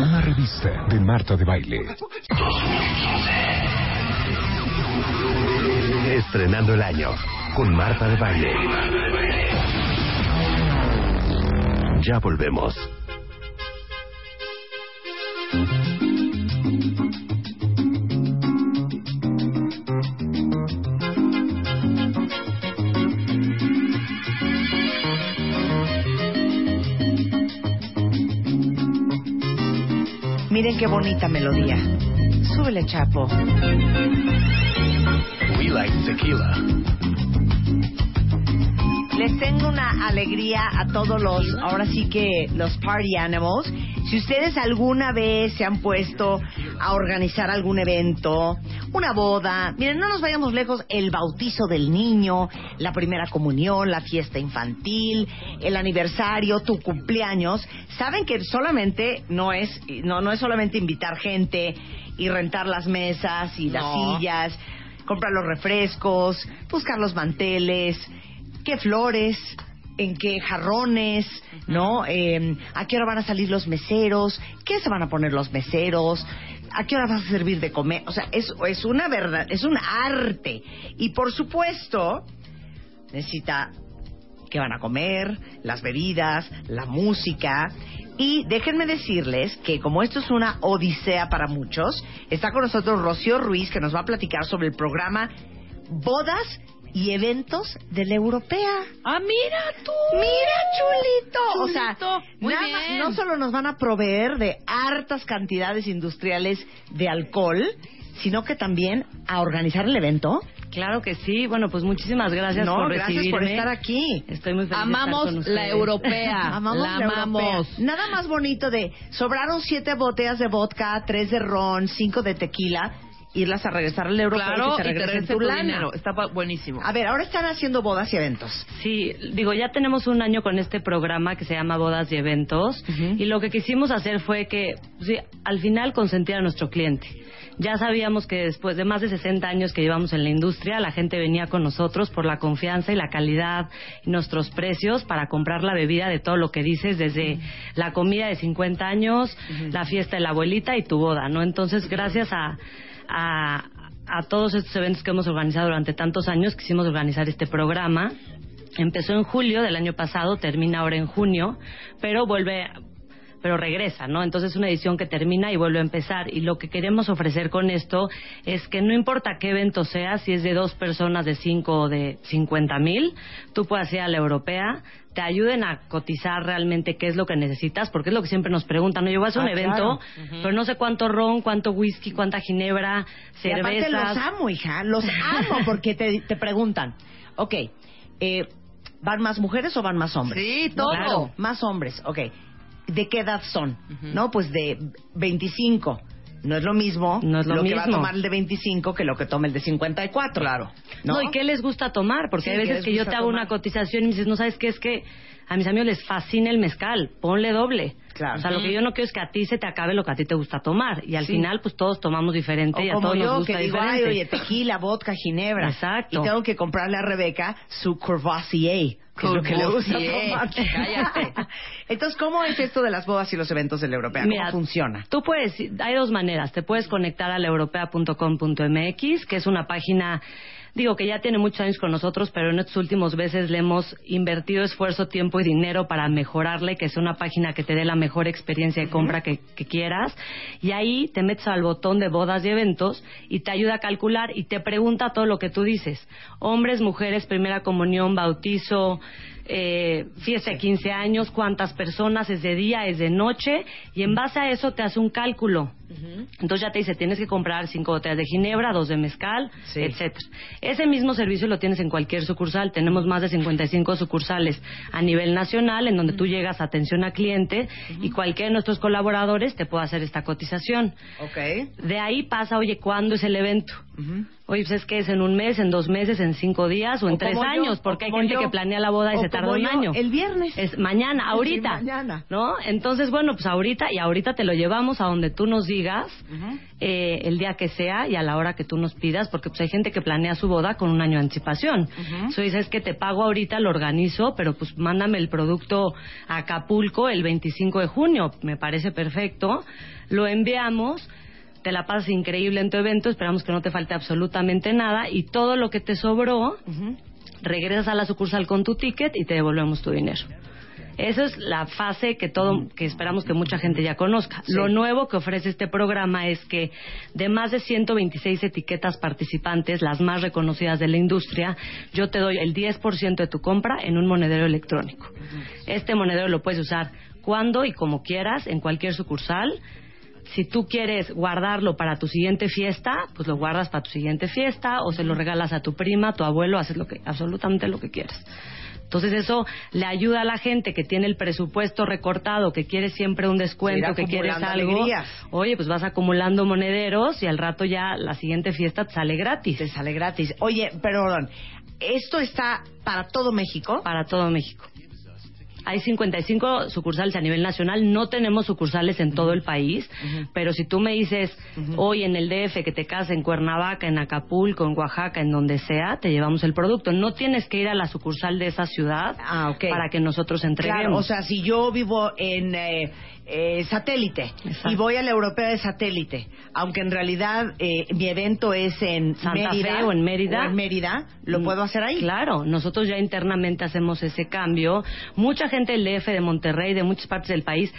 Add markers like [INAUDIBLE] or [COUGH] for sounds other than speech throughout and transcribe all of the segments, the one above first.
Una revista de Marta de Baile. Estrenando el año con Marta de Baile. Ya volvemos. Qué bonita melodía. Súbele, Chapo. We like tequila. Les tengo una alegría a todos los, ahora sí que los party animals. Si ustedes alguna vez se han puesto a organizar algún evento, una boda, miren, no nos vayamos lejos, el bautizo del niño, la primera comunión, la fiesta infantil, el aniversario, tu cumpleaños, saben que solamente no es, no, no es solamente invitar gente y rentar las mesas y las No. sillas, comprar los refrescos, buscar los manteles, qué flores, en qué jarrones, ¿no? Eh, ¿A qué hora van a salir los meseros? ¿Qué se van a poner los meseros? ¿A qué hora vas a servir de comer? O sea, es, es una verdad, es un arte. Y por supuesto, necesita qué van a comer, las bebidas, la música. Y déjenme decirles que como esto es una odisea para muchos, está con nosotros Rocío Ruiz que nos va a platicar sobre el programa Bodas y Eventos de la Europea. ¡Ah, mira tú! Mira, chulito. O sea. Muy nada más- bien. no solo nos van a proveer de hartas cantidades industriales de alcohol, sino que también a organizar el evento. Claro que sí. Bueno, pues muchísimas gracias no, por gracias recibirme. por estar aquí. Estoy muy feliz de Amamos estar con la europea. [LAUGHS] Amamos la la europea. amamos. Nada más bonito de sobraron siete botellas de vodka, tres de ron, cinco de tequila, irlas a regresar al Claro, y te regresen regrese tu lana. dinero. Está buenísimo. A ver, ahora están haciendo bodas y eventos. Sí, digo, ya tenemos un año con este programa que se llama Bodas y Eventos y lo que quisimos hacer fue que sí, al final consentir a nuestro cliente. Ya sabíamos que después de más de 60 años que llevamos en la industria, la gente venía con nosotros por la confianza y la calidad y nuestros precios para comprar la bebida de todo lo que dices, desde la comida de 50 años, la fiesta de la abuelita y tu boda, ¿no? Entonces, gracias a, a, a todos estos eventos que hemos organizado durante tantos años, quisimos organizar este programa. Empezó en julio del año pasado, termina ahora en junio, pero vuelve, pero regresa, ¿no? Entonces es una edición que termina y vuelve a empezar. Y lo que queremos ofrecer con esto es que no importa qué evento sea, si es de dos personas, de cinco o de cincuenta mil, tú puedas ir a la europea, te ayuden a cotizar realmente qué es lo que necesitas, porque es lo que siempre nos preguntan. Oye, voy a hacer Ah, un evento, claro. pero no sé cuánto ron, cuánto whisky, cuánta ginebra, Y aparte cervezas. los amo, hija, los amo [LAUGHS] porque te, te preguntan, ok, eh, ¿van más mujeres o van más hombres? Sí, No, todo. claro, más hombres, ok. ¿De qué edad son? No, pues de 25. No es lo mismo No es lo que va a mismo. tomar el de 25 que lo que toma el de 54. Claro. ¿no? No, ¿y qué les gusta tomar? Porque Sí, hay ¿qué veces que yo te hago tomar? una cotización y me dices, no sabes qué es que a mis amigos les fascina el mezcal, ponle doble. Claro. O sea, lo que yo no quiero es que a ti se te acabe lo que a ti te gusta tomar. Y al Sí. final, pues todos tomamos diferente y a como todos nos gusta que digo, diferente. ay, oye, tequila, vodka, ginebra. Exacto. Y tengo que comprarle a Rebeca su Courvoisier, que es lo que le gusta tomar. [LAUGHS] cállate. Entonces, ¿cómo es esto de las bodas y los eventos de la Europea? Mira, ¿Cómo funciona? Tú puedes, hay dos maneras. Te puedes conectar a la europea.com.mx, que es una página, digo que ya tiene muchos años con nosotros, pero en estos últimos meses le hemos invertido esfuerzo, tiempo y dinero para mejorarle, que sea una página que te dé la mejor experiencia de compra que, que quieras. Y ahí te metes al botón de bodas y eventos y te ayuda a calcular y te pregunta todo lo que tú dices. Hombres, mujeres, primera comunión, bautizo, eh, de 15 años, cuántas personas, es de día, es de noche, y en base a eso te hace un cálculo. Entonces ya te dice, tienes que comprar cinco botellas de ginebra, dos de mezcal, Sí. etcétera. Ese mismo servicio lo tienes en cualquier sucursal. Tenemos más de 55 sucursales a nivel nacional en donde tú llegas a atención a cliente y cualquiera de nuestros colaboradores te puede hacer esta cotización. De ahí pasa, oye, ¿cuándo es el evento? Oye, pues es que es en un mes, en dos meses, en cinco días o en O tres yo, años, porque hay gente yo, que planea la boda y se tarda un año. el viernes. Es mañana, Sí, ahorita. mañana. ¿No? Entonces, bueno, pues ahorita y ahorita te lo llevamos a donde tú nos digas, eh, el día que sea y a la hora que tú nos pidas, porque pues hay gente que planea su boda con un año de anticipación. Eso dices que te pago ahorita, lo organizo, pero pues mándame el producto a Acapulco el 25 de junio. Me parece perfecto. Lo enviamos te la pasas increíble en tu evento, esperamos que no te falte absolutamente nada y todo lo que te sobró, regresas a la sucursal con tu ticket y te devolvemos tu dinero. Esa es la fase que todo, que esperamos que mucha gente ya conozca. Lo nuevo que ofrece este programa es que de más de 126 etiquetas participantes, las más reconocidas de la industria, yo te doy el 10% de tu compra en un monedero electrónico. Este monedero lo puedes usar cuando y como quieras, en cualquier sucursal. Si tú quieres guardarlo para tu siguiente fiesta, pues lo guardas para tu siguiente fiesta o se lo regalas a tu prima, a tu abuelo, haces lo que, absolutamente lo que quieras. Entonces eso le ayuda a la gente que tiene el presupuesto recortado, que quiere siempre un descuento, que quieres algo. alegrías. Oye, pues vas acumulando monederos y al rato ya la siguiente fiesta te sale gratis. Te sale gratis. Oye, perdón, ¿esto está para todo México? para todo México. Hay 55 sucursales a nivel nacional, no tenemos sucursales en todo el país, pero si tú me dices hoy en el DF que te casas en Cuernavaca, en Acapulco, en Oaxaca, en donde sea, te llevamos el producto. No tienes que ir a la sucursal de esa ciudad Ah, para que nosotros entreguemos. Claro, o sea, si yo vivo en eh, eh, satélite Exacto. y voy a la europea de satélite, aunque en realidad eh, mi evento es en Santa Mérida, Fe o en Mérida. o en Mérida, lo Mm, puedo hacer ahí. Claro, nosotros ya internamente hacemos ese cambio. Mucha gente del DF, de Monterrey, de muchas partes del país,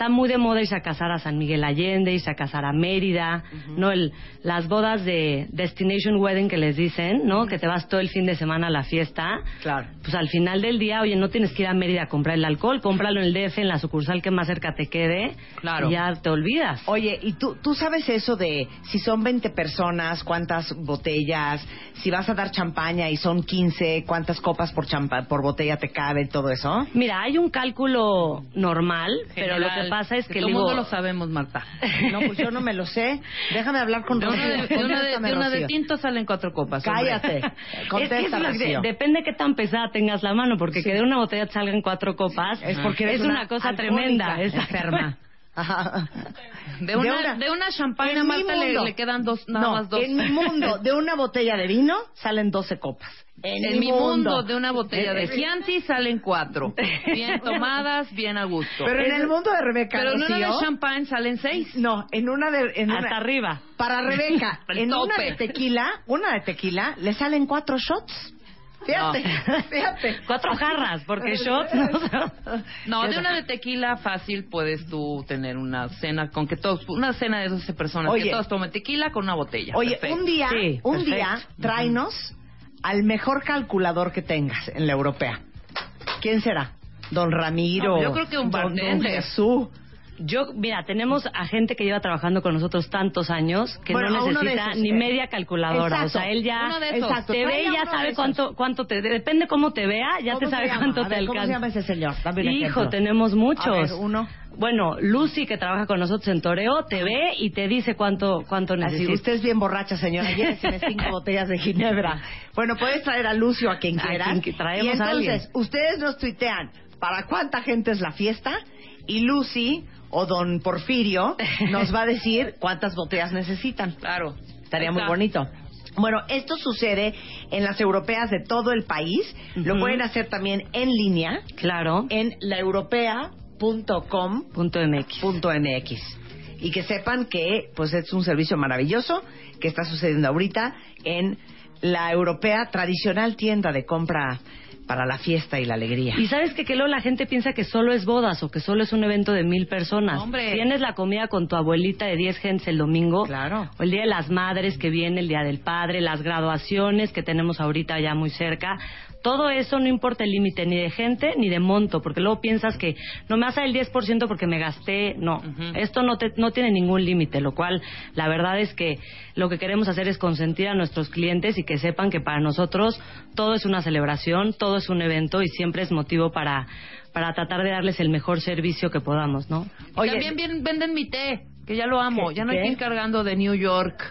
está muy de moda irse a casar a San Miguel Allende, irse a casar a Mérida, ¿no? El, las bodas de Destination Wedding que les dicen, ¿no? Que te vas todo el fin de semana a la fiesta. Claro. Pues al final del día, oye, no tienes que ir a Mérida a comprar el alcohol, cómpralo en el DF, en la sucursal que más cerca te quede. Claro. Y ya te olvidas. Oye, ¿y tú, tú sabes eso de si son 20 personas, cuántas botellas, si vas a dar champaña y son 15, cuántas copas por, champa por botella te cabe, todo eso? Mira, hay un cálculo normal, pero lo que pasa es que, todo el digo, mundo lo sabemos, Marta. [LAUGHS] No, pues yo no me lo sé. Déjame hablar con de, Rocío. de una de- de una de Rocío. tinto salen cuatro copas. Cállate. Es que Contesta, es que- depende qué tan pesada tengas la mano, porque que de una botella te salgan cuatro copas Es porque es una, cosa alcohólica tremenda. exacto. enferma. [LAUGHS] De una, de una champaña, en mi Marta, le, mundo- le quedan dos, nada no, más dos. En mi mundo, [LAUGHS] de una botella de vino salen 12 copas. En, mi mundo, de una botella de Es- Chianti salen cuatro. [LAUGHS] Bien tomadas, bien a gusto. Pero en el mundo de Rebeca, Pero en una de champán salen seis. No, en una de... En Hasta una, arriba. Para Rebeca, en una tope. de tequila, una de tequila, le salen cuatro shots. Fíjate, [LAUGHS] fíjate. Cuatro jarras, porque shots [LAUGHS] no No, de una de tequila fácil puedes tú tener una cena con que todos, una cena de 12 personas, Oye. que todos tomen tequila con una botella. Oye, Perfecto. un día, Sí, un perfecto. día, tráenos al mejor calculador que tengas en la europea. ¿Quién será? Don Ramiro. No, yo creo que un don, don. Jesús. Yo, mira, tenemos a gente que lleva trabajando con nosotros tantos años que Bueno, no necesita esos, ni eh, media calculadora. exacto. O sea, él ya. Exacto. te ve y ya sabe cuánto, cuánto te... Depende cómo te vea, ya ¿Cómo te sabe cuánto A te ver, alcanza. ¿Cómo se llama ese señor? Dame Hijo, ejemplo. tenemos muchos. A ver, uno. Bueno, Lucy, que trabaja con nosotros en Toreo, te ve y te dice cuánto, cuánto Así, necesitas. usted es bien borracha, señora. Lléveseme cinco [LAUGHS] botellas de ginebra. Bueno, puedes traer a Lucio a quien A quieras. quien traemos y a entonces, alguien. ustedes nos tuitean para cuánta gente es la fiesta y Lucy o don Porfirio nos va a decir cuántas botellas necesitan. Claro. Estaría muy bonito. Bueno, esto sucede en las europeas de todo el país. Lo pueden hacer también en línea Claro. en laeuropea.com Punto MX. punto MX. Y que sepan que pues es un servicio maravilloso que está sucediendo ahorita en la europea tradicional tienda de compra para la fiesta y la alegría. Y sabes que, que luego la gente piensa que solo es bodas o que solo es un evento de mil personas. Hombre. Tienes la comida con tu abuelita de 10 gentes el domingo. Claro. O el Día de las Madres que viene, el Día del Padre, las graduaciones que tenemos ahorita ya muy cerca. Todo eso no importa el límite ni de gente ni de monto, porque luego piensas que no me hace el 10% porque me gasté. No, esto no, te- no tiene ningún límite, lo cual la verdad es que lo que queremos hacer es consentir a nuestros clientes y que sepan que para nosotros todo es una celebración, todo es un evento y siempre es motivo para, para tratar de darles el mejor servicio que podamos, ¿no? Oye, también bien- venden mi té, que ya lo amo. ¿Qué- Ya no hay que ir cargando de New York.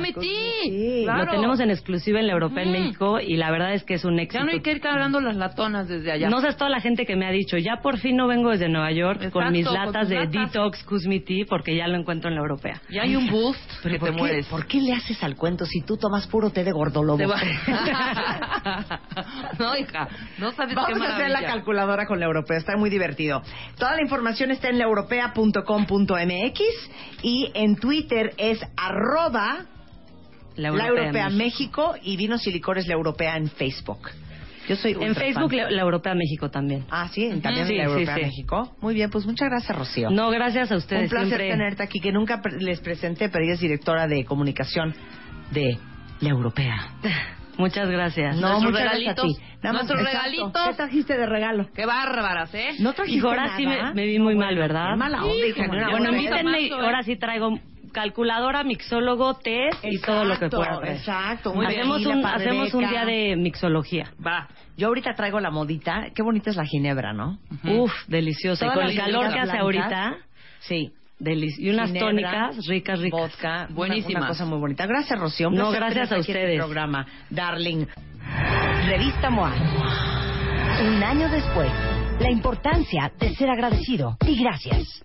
Me tea. Claro. Lo tenemos en exclusiva en la Europea en Ujú. México y la verdad es que es un éxito. Ya no hay que ir cargando las latonas desde allá. No sabes toda la gente que me ha dicho, ya por fin no vengo desde Nueva York con mis latas de latas. Detox Tea porque ya lo encuentro en la Europea. Ya hay un boost Pero que ¿por te qué, mueres. ¿por qué le haces al cuento si tú tomas puro té de gordolobo? Te va- [LAUGHS] no, hija, no sabes Vamos qué a hacer la calculadora con la europea, está muy divertido. Toda la información está en laeuropea.com.mx y en Twitter es arroba La la Europea, México. México y vinos y licores la europea en Facebook. Yo soy En Facebook la, la Europea México también. Ah, sí, también Sí, la europea sí. México. Muy bien, pues muchas gracias, Rocío. No, gracias a ustedes. Un placer siempre- tenerte aquí, que nunca les presenté, pero ella es directora de comunicación de la europea. [LAUGHS] Muchas gracias. No, Nuestros muchas gracias a ti. regalitos, nuestros exacto. regalitos. ¿Qué trajiste de regalo? Qué bárbaras, ¿eh? No trajiste Hijo, ahora nada? sí me, me vi muy mal, ¿verdad? Mala onda, hija, Bueno, invítenme, idea. ahora sí traigo calculadora, mixólogo, test y todo lo que pueda traer. Exacto. Muy bien. Hacemos tequila un, hacemos un día de mixología. Va. Yo ahorita traigo la modita. Qué bonita es la ginebra, ¿no? Uf, deliciosa. Y con el calor que hace ahorita, Sí. Delic- y unas Ginebra, tónicas ricas, ricas. Vodka. una- Buenísimas. Una, cosa muy bonita. Gracias, Rocío. Un No, gracias a este ustedes. programa, darling. Revista MOA. Un año después, la importancia de ser agradecido y gracias.